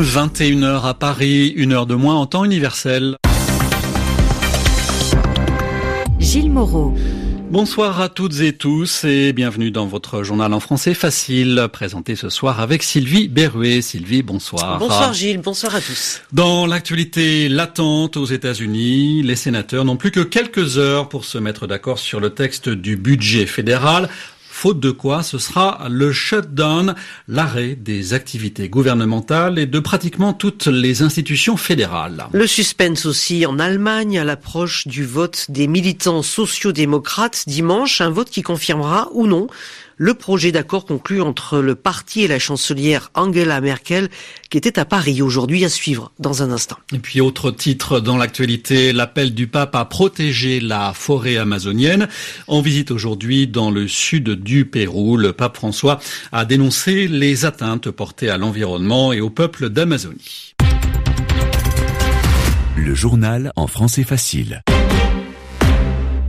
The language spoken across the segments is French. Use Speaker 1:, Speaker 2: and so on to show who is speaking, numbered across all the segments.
Speaker 1: 21h à Paris, une heure de moins en temps universel.
Speaker 2: Gilles Moreau.
Speaker 1: Bonsoir à toutes et tous et bienvenue dans votre journal en français facile, présenté ce soir avec Sylvie Berruet. Sylvie, bonsoir.
Speaker 3: Bonsoir Gilles, bonsoir à tous.
Speaker 1: Dans l'actualité latente aux États-Unis, les sénateurs n'ont plus que quelques heures pour se mettre d'accord sur le texte du budget fédéral faute de quoi ce sera le shutdown, l'arrêt des activités gouvernementales et de pratiquement toutes les institutions fédérales.
Speaker 3: Le suspense aussi en Allemagne à l'approche du vote des militants sociaux-démocrates dimanche, un vote qui confirmera ou non le projet d'accord conclu entre le parti et la chancelière Angela Merkel qui était à Paris aujourd'hui à suivre dans un instant.
Speaker 1: Et puis autre titre dans l'actualité, l'appel du pape à protéger la forêt amazonienne. En visite aujourd'hui dans le sud du Pérou, le pape François a dénoncé les atteintes portées à l'environnement et au peuple d'Amazonie.
Speaker 4: Le journal en français facile.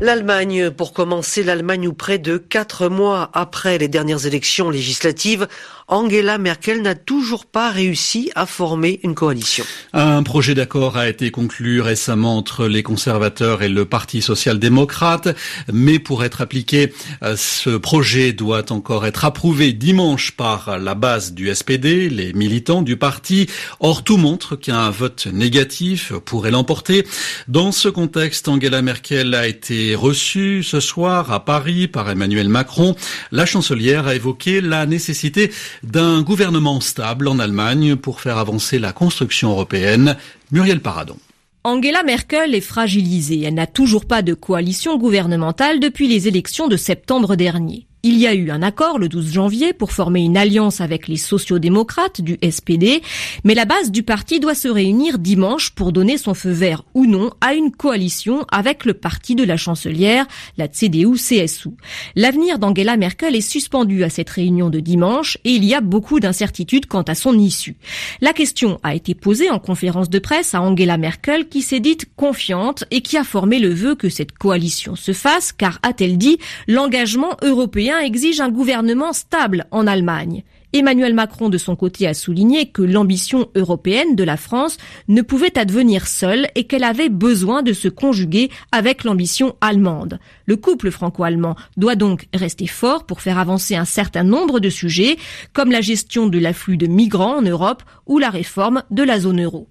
Speaker 3: L'Allemagne, pour commencer, l'Allemagne où près de quatre mois après les dernières élections législatives, Angela Merkel n'a toujours pas réussi à former une coalition.
Speaker 1: Un projet d'accord a été conclu récemment entre les conservateurs et le Parti social-démocrate, mais pour être appliqué, ce projet doit encore être approuvé dimanche par la base du SPD, les militants du parti. Or, tout montre qu'un vote négatif pourrait l'emporter. Dans ce contexte, Angela Merkel a été reçue ce soir à Paris par Emmanuel Macron. La chancelière a évoqué la nécessité d'un gouvernement stable en Allemagne pour faire avancer la construction européenne. Muriel Paradon.
Speaker 5: Angela Merkel est fragilisée. Elle n'a toujours pas de coalition gouvernementale depuis les élections de septembre dernier. Il y a eu un accord le 12 janvier pour former une alliance avec les sociodémocrates du SPD, mais la base du parti doit se réunir dimanche pour donner son feu vert ou non à une coalition avec le parti de la chancelière, la CDU-CSU. L'avenir d'Angela Merkel est suspendu à cette réunion de dimanche et il y a beaucoup d'incertitudes quant à son issue. La question a été posée en conférence de presse à Angela Merkel qui s'est dite confiante et qui a formé le vœu que cette coalition se fasse car, a-t-elle dit, l'engagement européen exige un gouvernement stable en Allemagne. Emmanuel Macron, de son côté, a souligné que l'ambition européenne de la France ne pouvait advenir seule et qu'elle avait besoin de se conjuguer avec l'ambition allemande. Le couple franco-allemand doit donc rester fort pour faire avancer un certain nombre de sujets, comme la gestion de l'afflux de migrants en Europe ou la réforme de la zone euro.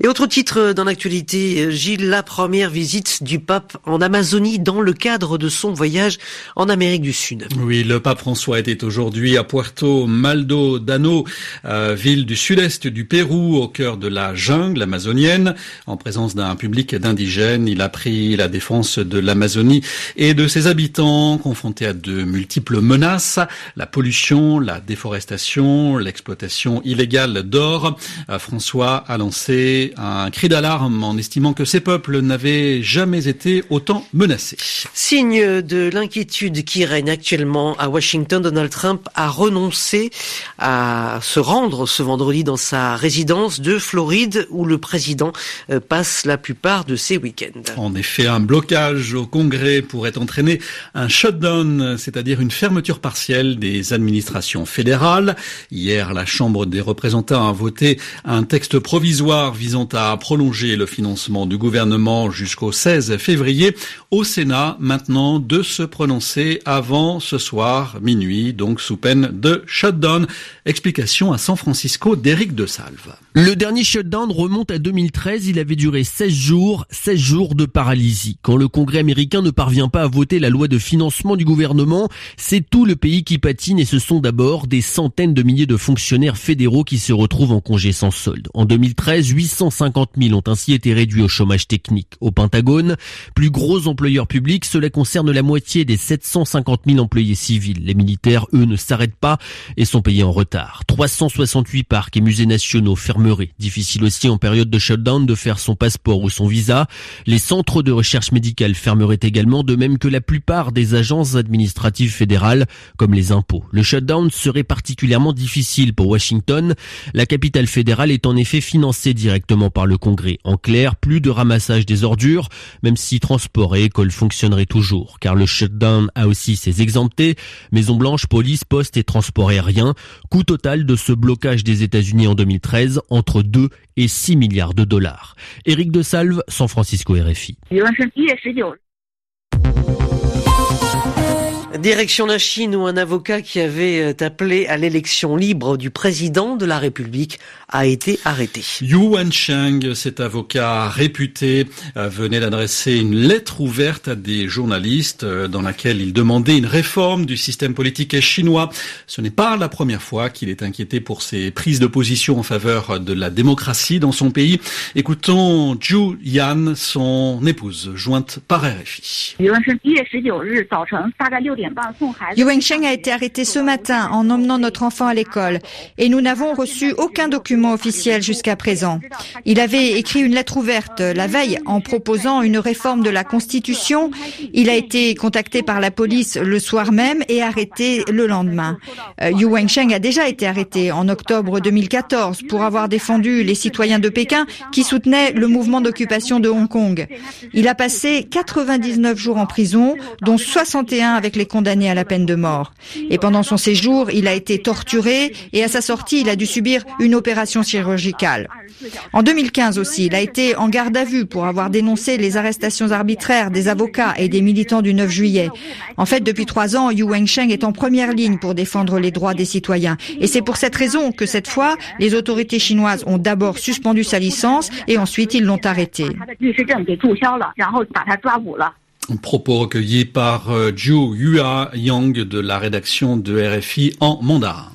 Speaker 3: Et autre titre dans l'actualité, Gilles, la première visite du pape en Amazonie dans le cadre de son voyage en Amérique du Sud.
Speaker 1: Oui, le pape François était aujourd'hui à Puerto Maldonado, euh, ville du sud-est du Pérou, au cœur de la jungle amazonienne. En présence d'un public d'indigènes, il a pris la défense de l'Amazonie et de ses habitants confrontés à de multiples menaces, la pollution, la déforestation, l'exploitation illégale d'or. Euh, François a lancé un cri d'alarme en estimant que ces peuples n'avaient jamais été autant menacés.
Speaker 3: Signe de l'inquiétude qui règne actuellement à Washington, Donald Trump a renoncé à se rendre ce vendredi dans sa résidence de Floride où le président euh, passe la plupart de ses week-ends.
Speaker 1: En effet, un blocage au Congrès pourrait entraîner un shutdown, c'est-à-dire une fermeture partielle des administrations fédérales. Hier, la Chambre des représentants a voté un texte provisoire visant à prolonger le financement du gouvernement jusqu'au 16 février. Au Sénat, maintenant, de se prononcer avant ce soir, minuit, donc sous peine de shutdown. Explication à San Francisco d'Éric de Salve.
Speaker 6: Le dernier shutdown remonte à 2013. Il avait duré 16 jours, 16 jours de paralysie. Quand le Congrès américain ne parvient pas à voter la loi de financement du gouvernement, c'est tout le pays qui patine et ce sont d'abord des centaines de milliers de fonctionnaires fédéraux qui se retrouvent en congé sans solde. En 2013, 850 000 ont ainsi été réduits au chômage technique. Au Pentagone, plus gros employeur public, cela concerne la moitié des 750 000 employés civils. Les militaires, eux, ne s'arrêtent pas et sont payés en retard. 368 parcs et musées nationaux ferment Difficile aussi en période de shutdown de faire son passeport ou son visa. Les centres de recherche médicale fermeraient également, de même que la plupart des agences administratives fédérales, comme les impôts. Le shutdown serait particulièrement difficile pour Washington. La capitale fédérale est en effet financée versés par le Congrès. En clair, plus de ramassage des ordures, même si transport et école fonctionneraient toujours, car le shutdown a aussi ses exemptés, Maison Blanche, police, poste et transport aérien. Coût total de ce blocage des États-Unis en 2013 entre 2 et 6 milliards de dollars. Éric de Salve, San Francisco RFI.
Speaker 3: Direction la Chine où un avocat qui avait euh, appelé à l'élection libre du président de la République a été arrêté.
Speaker 1: Yu Wencheng, cet avocat réputé, euh, venait d'adresser une lettre ouverte à des journalistes euh, dans laquelle il demandait une réforme du système politique chinois. Ce n'est pas la première fois qu'il est inquiété pour ses prises de position en faveur de la démocratie dans son pays. Écoutons Zhu Yan, son épouse, jointe par RFI.
Speaker 7: Yu Wensheng a été arrêté ce matin en emmenant notre enfant à l'école et nous n'avons reçu aucun document officiel jusqu'à présent. Il avait écrit une lettre ouverte la veille en proposant une réforme de la Constitution. Il a été contacté par la police le soir même et arrêté le lendemain. Euh, Yu Wensheng a déjà été arrêté en octobre 2014 pour avoir défendu les citoyens de Pékin qui soutenaient le mouvement d'occupation de Hong Kong. Il a passé 99 jours en prison, dont 61 avec les condamné à la peine de mort. Et pendant son séjour, il a été torturé et à sa sortie, il a dû subir une opération chirurgicale. En 2015 aussi, il a été en garde à vue pour avoir dénoncé les arrestations arbitraires des avocats et des militants du 9 juillet. En fait, depuis trois ans, Yu Wensheng est en première ligne pour défendre les droits des citoyens. Et c'est pour cette raison que cette fois, les autorités chinoises ont d'abord suspendu sa licence et ensuite ils l'ont arrêté.
Speaker 1: Propos recueillis par euh, Zhu Yua Yang de la rédaction de RFI en mandarin.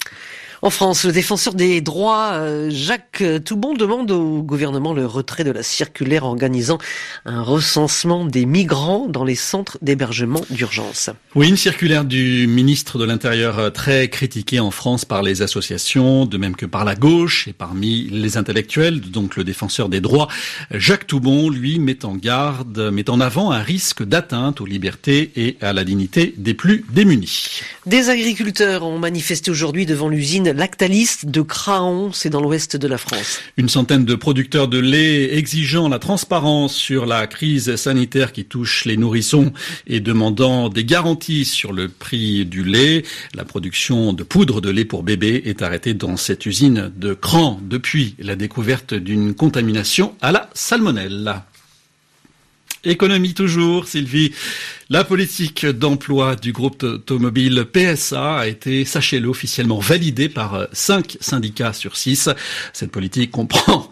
Speaker 3: En France, le défenseur des droits, euh, Jacques Toubon, demande au gouvernement le retrait de la circulaire organisant un recensement des migrants dans les centres d'hébergement d'urgence.
Speaker 1: Oui, une circulaire du ministre de l'Intérieur euh, très critiquée en France par les associations, de même que par la gauche et parmi les intellectuels. Donc le défenseur des droits, Jacques Toubon, lui, met en garde, met en avant un risque d'atteinte aux libertés et à la dignité des plus démunis.
Speaker 3: Des agriculteurs ont manifesté aujourd'hui devant l'usine Lactalis de Craon, c'est dans l'ouest de la France.
Speaker 1: Une centaine de producteurs de lait exigeant la transparence sur la crise sanitaire qui touche les nourrissons et demandant des garanties sur le prix du lait. La production de poudre de lait pour bébé est arrêtée dans cette usine de Cran depuis la découverte d'une contamination à la salmonelle. Économie toujours, Sylvie. La politique d'emploi du groupe automobile PSA a été, sachez-le, officiellement validée par cinq syndicats sur six. Cette politique comprend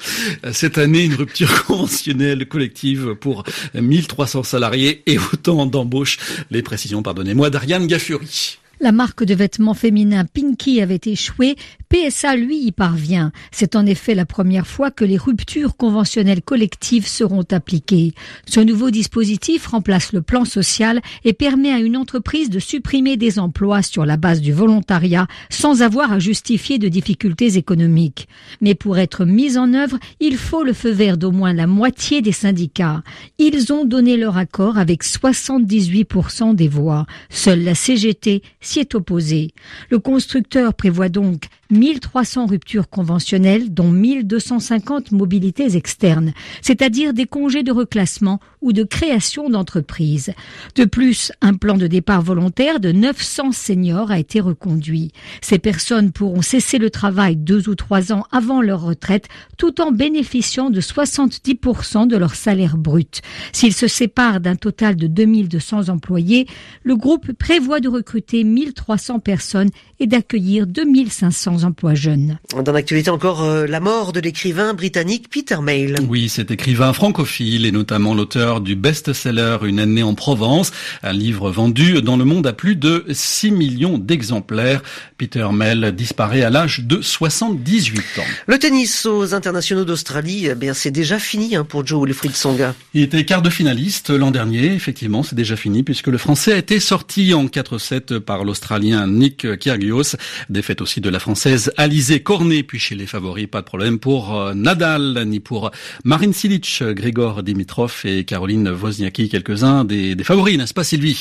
Speaker 1: cette année une rupture conventionnelle collective pour 1300 salariés et autant d'embauches. Les précisions, pardonnez-moi, d'Ariane Gaffuri.
Speaker 8: La marque de vêtements féminins Pinky avait échoué, PSA lui y parvient. C'est en effet la première fois que les ruptures conventionnelles collectives seront appliquées. Ce nouveau dispositif remplace le plan social et permet à une entreprise de supprimer des emplois sur la base du volontariat sans avoir à justifier de difficultés économiques. Mais pour être mis en œuvre, il faut le feu vert d'au moins la moitié des syndicats. Ils ont donné leur accord avec 78% des voix. Seule la CGT s'y est opposé. Le constructeur prévoit donc 1300 ruptures conventionnelles, dont 1250 mobilités externes, c'est-à-dire des congés de reclassement ou de création d'entreprises. De plus, un plan de départ volontaire de 900 seniors a été reconduit. Ces personnes pourront cesser le travail deux ou trois ans avant leur retraite, tout en bénéficiant de 70% de leur salaire brut. S'ils se séparent d'un total de 2200 employés, le groupe prévoit de recruter 1300 personnes et d'accueillir 2500 emplois jeunes.
Speaker 3: Dans l'actualité encore, euh, la mort de l'écrivain britannique Peter Mayle.
Speaker 1: Oui, cet écrivain francophile et notamment l'auteur du best-seller Une année en Provence, un livre vendu dans le monde à plus de 6 millions d'exemplaires. Peter Mayle disparaît à l'âge de 78 ans.
Speaker 3: Le tennis aux internationaux d'Australie, eh bien c'est déjà fini hein, pour Joe Wilfried Songa.
Speaker 1: Il était quart de finaliste l'an dernier, effectivement, c'est déjà fini puisque le Français a été sorti en 4-7 par l'Australien Nick Kyrgios. Défaite aussi de la Française Alizé Cornet, puis chez les favoris, pas de problème pour euh, Nadal, ni pour Marine Silic, Grégor Dimitrov et Caroline Wozniacki, quelques-uns des, favoris, n'est-ce pas Sylvie?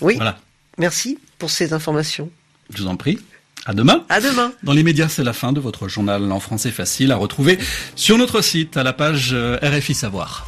Speaker 3: Oui, voilà. merci pour ces informations.
Speaker 1: Je vous en prie. À demain.
Speaker 3: À demain.
Speaker 1: Dans les médias, c'est la fin de votre journal en français facile à retrouver sur notre site à la page euh, RFI Savoir.